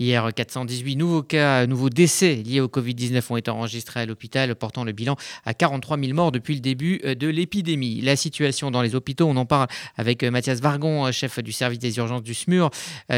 Hier, 418 nouveaux cas, nouveaux décès liés au Covid-19 ont été enregistrés à l'hôpital, portant le bilan à 43 000 morts depuis le début euh, de l'épidémie. La situation dans les hôpitaux, on en parle avec euh, Mathias Vargon, euh, chef du service des urgences du SMUR,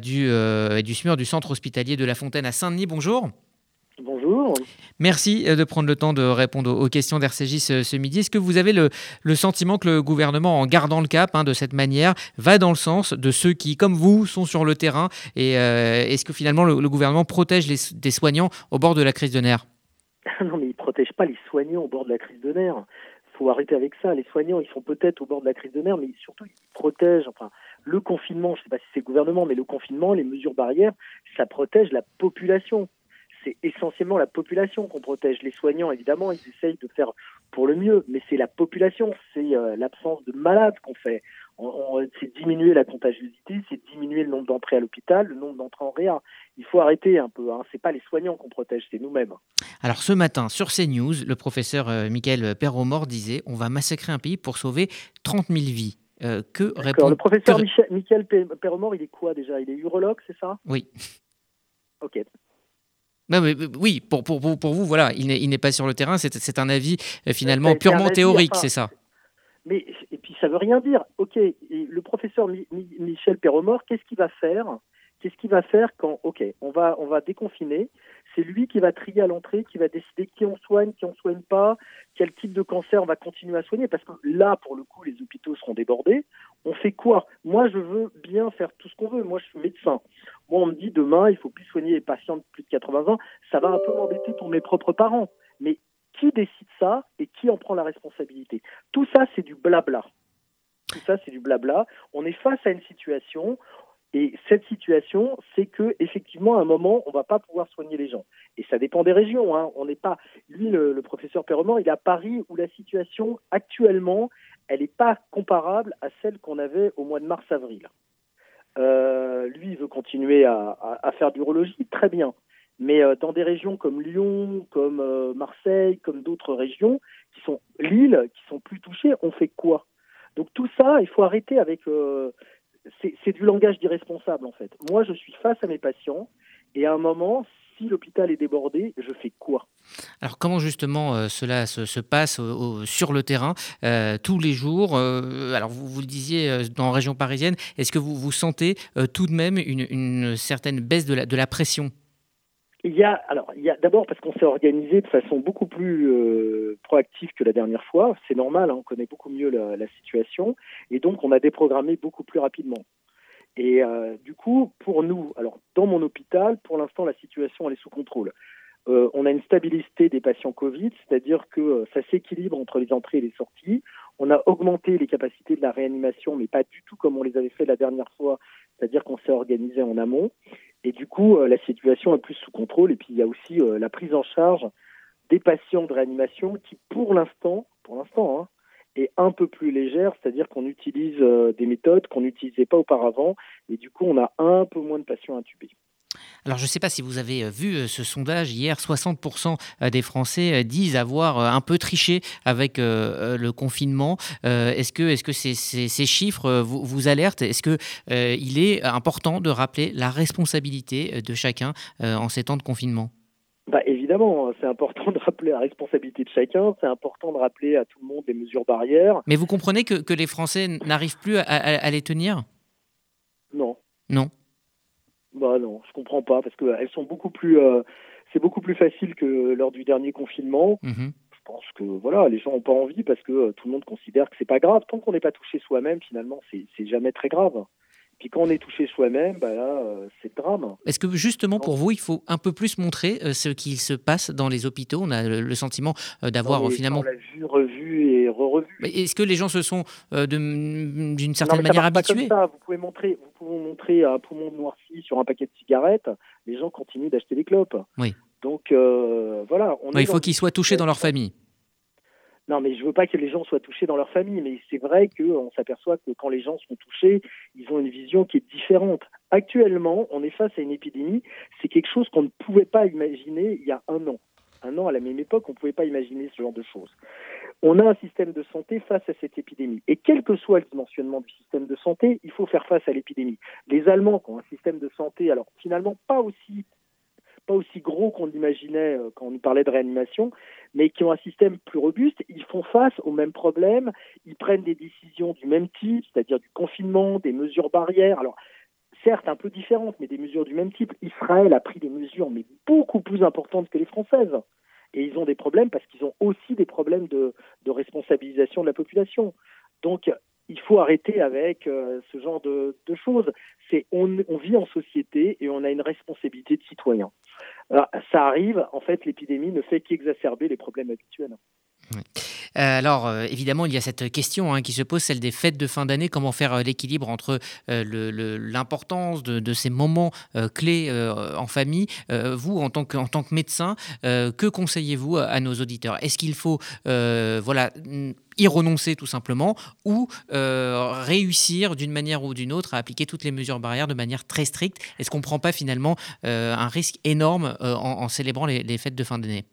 du, du SMUR du centre hospitalier de La Fontaine à Saint-Denis. Bonjour. Bonjour. Merci euh, de prendre le temps de répondre aux questions d'RCJ ce, midi. Est-ce que vous avez le, sentiment que le gouvernement, en gardant le cap hein, de cette manière, va dans le sens de ceux qui, comme vous, sont sur le terrain Et euh, est-ce que finalement le, gouvernement protège les, des soignants au bord de la crise de nerfs? Non, mais il ne protège pas les soignants au bord de la crise de nerfs. Il faut arrêter avec ça. Les soignants, ils sont peut-être au bord de la crise de nerfs, mais surtout, ils protègent. Enfin, le confinement, je ne sais pas si c'est le gouvernement, mais le confinement, les mesures barrières, ça protège la population c'est essentiellement la population qu'on protège. Les soignants, évidemment, ils essayent de faire pour le mieux, mais c'est la population, c'est euh, l'absence de malades qu'on fait. c'est diminuer la contagiosité, c'est diminuer le nombre d'entrées à l'hôpital, le nombre d'entrées en réa. Il faut arrêter un peu. Hein. C'est pas les soignants qu'on protège, c'est nous-mêmes. Alors ce matin, sur CNews, le professeur euh, Michael Perromort disait on va massacrer un pays pour sauver 30 000 vies. Euh, que répond Le professeur Michael Perromort, il est quoi déjà? Il est urologue, c'est ça? Oui. Ok oui, pour, pour, pour, vous, voilà, il n'est pas sur le terrain, c'est un avis euh, finalement purement théorique, c'est ça. Mais et puis ça veut rien dire. Ok, le professeur Michel Perromort, qu'est-ce qu'il va faire? Qu'est-ce qu'il va faire quand Ok, on va on va déconfiner. C'est lui qui va trier à l'entrée, qui va décider qui on soigne, qui on soigne pas, quel type de cancer on va continuer à soigner. Parce que là, pour le coup, les hôpitaux seront débordés. On fait quoi? Moi, je veux bien faire tout ce qu'on veut. Moi, je suis médecin. Moi, on me dit demain, il faut plus soigner les patients de plus de 80 ans. Ça va un peu m'embêter pour mes propres parents. Mais qui décide ça et qui en prend la responsabilité? Tout ça, c'est du blabla. Tout ça, c'est du blabla. On est face à une situation. Et cette situation, c'est que effectivement, à un moment, on va pas pouvoir soigner les gens. Et ça dépend des régions. Hein. On n'est pas. Lui, le, professeur Perremont, il est à Paris où la situation actuellement, elle n'est pas comparable à celle qu'on avait au mois de mars-avril. Euh, lui, il veut continuer à, faire d'urologie, très bien. Mais euh, dans des régions comme Lyon, comme euh, Marseille, comme d'autres régions, qui sont Lille, qui sont plus touchées, on fait quoi? Donc tout ça, il faut arrêter avec. C'est du langage d'irresponsable en fait. Moi, je suis face à mes patients et à un moment, si l'hôpital est débordé, je fais quoi? Alors comment justement euh, cela se, passe sur le terrain euh, tous les jours euh, Alors vous, vous, le disiez dans la région parisienne, est-ce que vous, vous sentez tout de même une, certaine baisse de la, de la pression? Il y a, alors, il y a d'abord parce qu'on s'est organisé de façon beaucoup plus proactive que la dernière fois. C'est normal, hein, on connaît beaucoup mieux la, la, situation, et donc on a déprogrammé beaucoup plus rapidement. Et du coup, pour nous, alors dans mon hôpital, pour l'instant, la situation elle est sous contrôle. Euh, on a une stabilité des patients Covid, c'est-à-dire que euh, ça s'équilibre entre les entrées et les sorties. On a augmenté les capacités de la réanimation, mais pas du tout comme on les avait fait la dernière fois, c'est-à-dire qu'on s'est organisé en amont. Et du coup, euh, la situation est plus sous contrôle. Et puis, il y a aussi la prise en charge des patients de réanimation qui, pour l'instant, pour l'instant, hein, est un peu plus légère, c'est-à-dire qu'on utilise des méthodes qu'on n'utilisait pas auparavant, et du coup, on a un peu moins de patients intubés. Alors je ne sais pas si vous avez euh, vu euh, ce sondage hier, 60% euh, des Français disent avoir un peu triché avec le confinement. Est-ce que, est -ce que ces, ces, chiffres vous, vous alertent? Est-ce qu'il est important de rappeler la responsabilité de chacun en ces temps de confinement? Bah, évidemment, hein, c'est important de rappeler la responsabilité de chacun, c'est important de rappeler à tout le monde les mesures barrières. Mais vous comprenez que, que les Français n'arrivent plus à, à les tenir? Non. Non. Bah non, je comprends pas parce qu'elles sont beaucoup plus, euh, c'est beaucoup plus facile que lors du dernier confinement. Mhm. Je pense que voilà, les gens n'ont pas envie parce que euh, tout le monde considère que c'est pas grave. Tant qu'on n'est pas touché soi-même, finalement, c'est jamais très grave. Puis quand on est touché soi-même, bah là, euh, c'est drame. Est-ce que justement pour vous, il faut un peu plus montrer ce qu'il se passe dans les hôpitaux? On a le, sentiment d'avoir finalement. On l'a vu, revu et re-revu. Est-ce que les gens se sont d'une certaine manière habitués? Vous pouvez montrer, vous montrer un poumon noirci sur un paquet de cigarettes. Les gens continuent d'acheter des clopes. Oui. Donc euh, voilà. On il faut qu'ils soient touchés dans leur famille. Non, mais je veux pas que les gens soient touchés dans leur famille, mais c'est vrai qu'on s'aperçoit que quand les gens sont touchés, ils ont une vision qui est différente. Actuellement, on est face à une épidémie, c'est quelque chose qu'on ne pouvait pas imaginer il y a un an. Un an, à la même époque, on ne pouvait pas imaginer ce genre de choses. On a un système de santé face à cette épidémie. Et quel que soit le dimensionnement du système de santé, il faut faire face à l'épidémie. Les Allemands qui ont un système de santé, alors finalement pas aussi pas aussi gros qu'on l'imaginait euh, quand on nous parlait de réanimation, mais qui ont un système plus robuste, ils font face aux mêmes problèmes, ils prennent des décisions du même type, c'est-à-dire du confinement, des mesures barrières. Alors, certes un peu différentes, mais des mesures du même type. Israël a pris des mesures, mais beaucoup plus importantes que les Françaises. Et ils ont des problèmes parce qu'ils ont aussi des problèmes de, responsabilisation de la population. Donc, il faut arrêter avec euh, ce genre de, choses. C'est on, vit en société et on a une responsabilité de citoyen. Alors, ça arrive, en fait, l'épidémie ne fait qu'exacerber les problèmes habituels. Euh, alors, euh, évidemment, il y a cette question hein, qui se pose, celle des fêtes de fin d'année. Comment faire euh, l'équilibre entre l'importance de, ces moments clés en famille? Vous, en tant que, tant que médecin, que conseillez-vous à nos auditeurs? Est-ce qu'il faut voilà, y renoncer tout simplement ou réussir d'une manière ou d'une autre à appliquer toutes les mesures barrières de manière très stricte? Est-ce qu'on ne prend pas finalement un risque énorme en, célébrant les, les fêtes de fin d'année?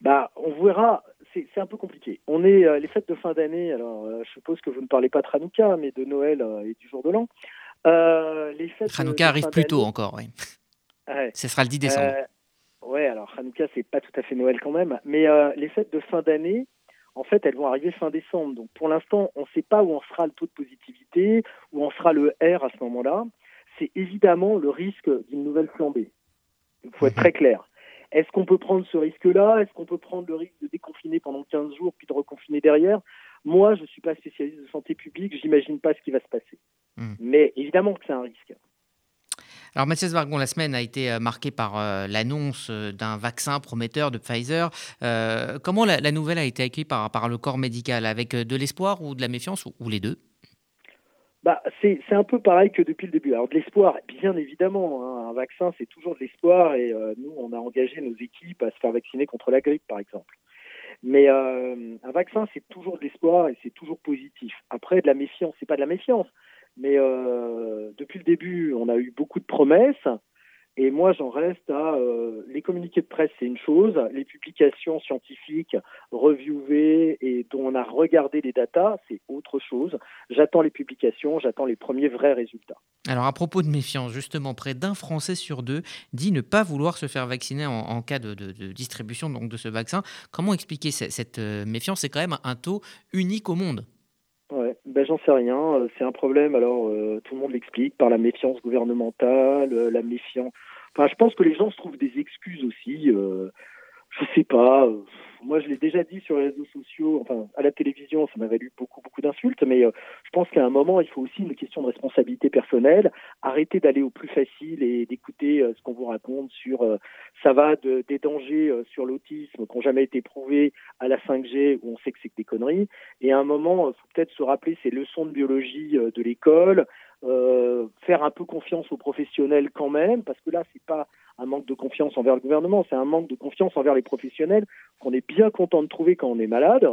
Bah, on verra c'est un peu compliqué. On est euh, les fêtes de fin d'année. Alors, euh, je suppose que vous ne parlez pas de Hanouka, mais de Noël euh, et du jour de l'an. les fêtes Hanouka arrive plus tôt encore, oui. Ce sera le 10 décembre. ouais, alors Hanouka, c'est pas tout à fait Noël quand même. Mais les fêtes de fin d'année, en fait, elles vont arriver fin décembre. Donc, pour l'instant, on ne sait pas où on sera le taux de positivité, où on sera le R à ce moment-là. C'est évidemment le risque d'une nouvelle flambée. Il faut être mhm. très clair. Est-ce qu'on peut prendre ce risque-là? Est-ce qu'on peut prendre le risque de déconfiner pendant 15 jours puis de reconfiner derrière? Moi, je ne suis pas spécialiste de santé publique, j'imagine pas ce qui va se passer. Hmm. Mais évidemment que c'est un risque. Alors Mathias Vargon, la semaine a été euh, marquée par euh, l'annonce euh, d'un vaccin prometteur de Pfizer. comment la, nouvelle a été accueillie par, par le corps médical? Avec de l'espoir ou de la méfiance ou les deux? Bah, c'est un peu pareil que depuis le début. Alors de l'espoir, bien évidemment, hein. un vaccin c'est toujours de l'espoir et euh, nous on a engagé nos équipes à se faire vacciner contre la grippe par exemple. Mais euh, un vaccin c'est toujours de l'espoir et c'est toujours positif. Après de la méfiance, c'est pas de la méfiance, mais euh, depuis le début on a eu beaucoup de promesses. Et moi, j'en reste à euh, les communiqués de presse, c'est une chose, les publications scientifiques reviewées et dont on a regardé les datas, c'est autre chose. J'attends les publications, j'attends les premiers vrais résultats. Alors, à propos de méfiance, justement, près d'un Français sur deux dit ne pas vouloir se faire vacciner en, cas de, distribution donc, de ce vaccin. Comment expliquer cette, euh, méfiance? C'est quand même un taux unique au monde. Ben j'en sais rien. Euh, c'est un problème. Alors euh, tout le monde l'explique par la méfiance gouvernementale, euh, la méfiance. Enfin, je pense que les gens se trouvent des excuses aussi. Je sais pas. Moi, je l'ai déjà dit sur les réseaux sociaux, enfin, à la télévision, ça m'a valu beaucoup, beaucoup d'insultes, mais euh, je pense qu'à un moment, il faut aussi une question de responsabilité personnelle, arrêter d'aller au plus facile et d'écouter euh, ce qu'on vous raconte sur, euh, ça va de, des dangers sur l'autisme qui n'ont jamais été prouvés à la 5G, où on sait que c'est que des conneries, et à un moment, il faut peut-être se rappeler ces leçons de biologie de l'école, faire un peu confiance aux professionnels quand même, parce que là, c'est pas un manque de confiance envers le gouvernement, c'est un manque de confiance envers les professionnels qu'on est bien content de trouver quand on est malade.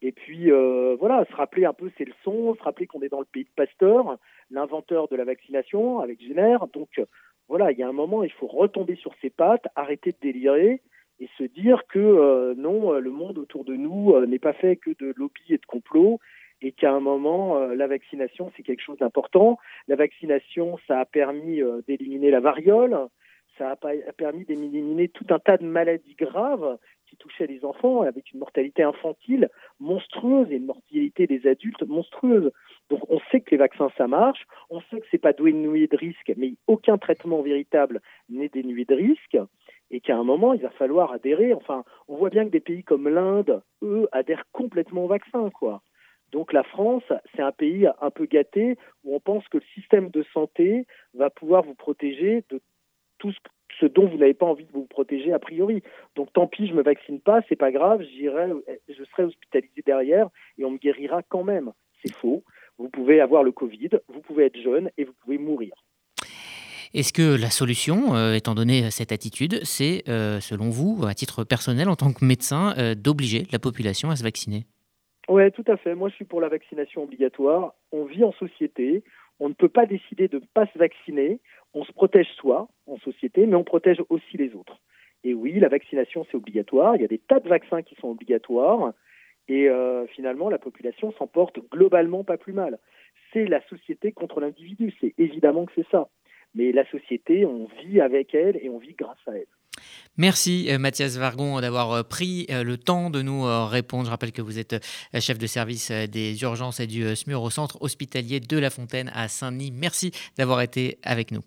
Et puis euh, voilà, se rappeler un peu ses leçons, se rappeler qu'on est dans le pays de Pasteur, l'inventeur de la vaccination avec Jenner. Donc voilà, il y a un moment, il faut retomber sur ses pattes, arrêter de délirer et se dire que euh, non, le monde autour de nous euh, n'est pas fait que de lobby et de complot et qu'à un moment, la vaccination, c'est quelque chose d'important. La vaccination, ça a permis d'éliminer la variole, ça a permis d'éliminer tout un tas de maladies graves qui touchaient les enfants avec une mortalité infantile monstrueuse et une mortalité des adultes monstrueuse. Donc on sait que les vaccins ça marche, on sait que c'est pas dénué de risque, mais aucun traitement véritable n'est dénué de risque et qu'à un moment il va falloir adhérer. Enfin, on voit bien que des pays comme l'Inde, eux, adhèrent complètement au vaccin, quoi. Donc la France, c'est un pays un peu gâté où on pense que le système de santé va pouvoir vous protéger de tout ce, dont vous n'avez pas envie de vous protéger a priori. Donc tant pis, je me vaccine pas, c'est pas grave, j'irai, je serai hospitalisé derrière et on me guérira quand même. C'est faux. Vous pouvez avoir le Covid, vous pouvez être jeune et vous pouvez mourir. Est-ce que la solution, euh, étant donné cette attitude, c'est, euh, selon vous, à titre personnel, en tant que médecin, euh, d'obliger la population à se vacciner? Oui, tout à fait. Moi, je suis pour la vaccination obligatoire. On vit en société. On ne peut pas décider de ne pas se vacciner on se protège soi en société, mais on protège aussi les autres. Et oui, la vaccination, c'est obligatoire. Il y a des tas de vaccins qui sont obligatoires. Et euh, finalement, la population s'en porte globalement pas plus mal. C'est la société contre l'individu. C'est évidemment que c'est ça. Mais la société, on vit avec elle et on vit grâce à elle. Merci euh, Mathias Vargon d'avoir euh, pris le temps de nous répondre. Je rappelle que vous êtes chef de service des urgences et du SMUR au centre hospitalier de La Fontaine à Saint-Denis. Merci d'avoir été avec nous.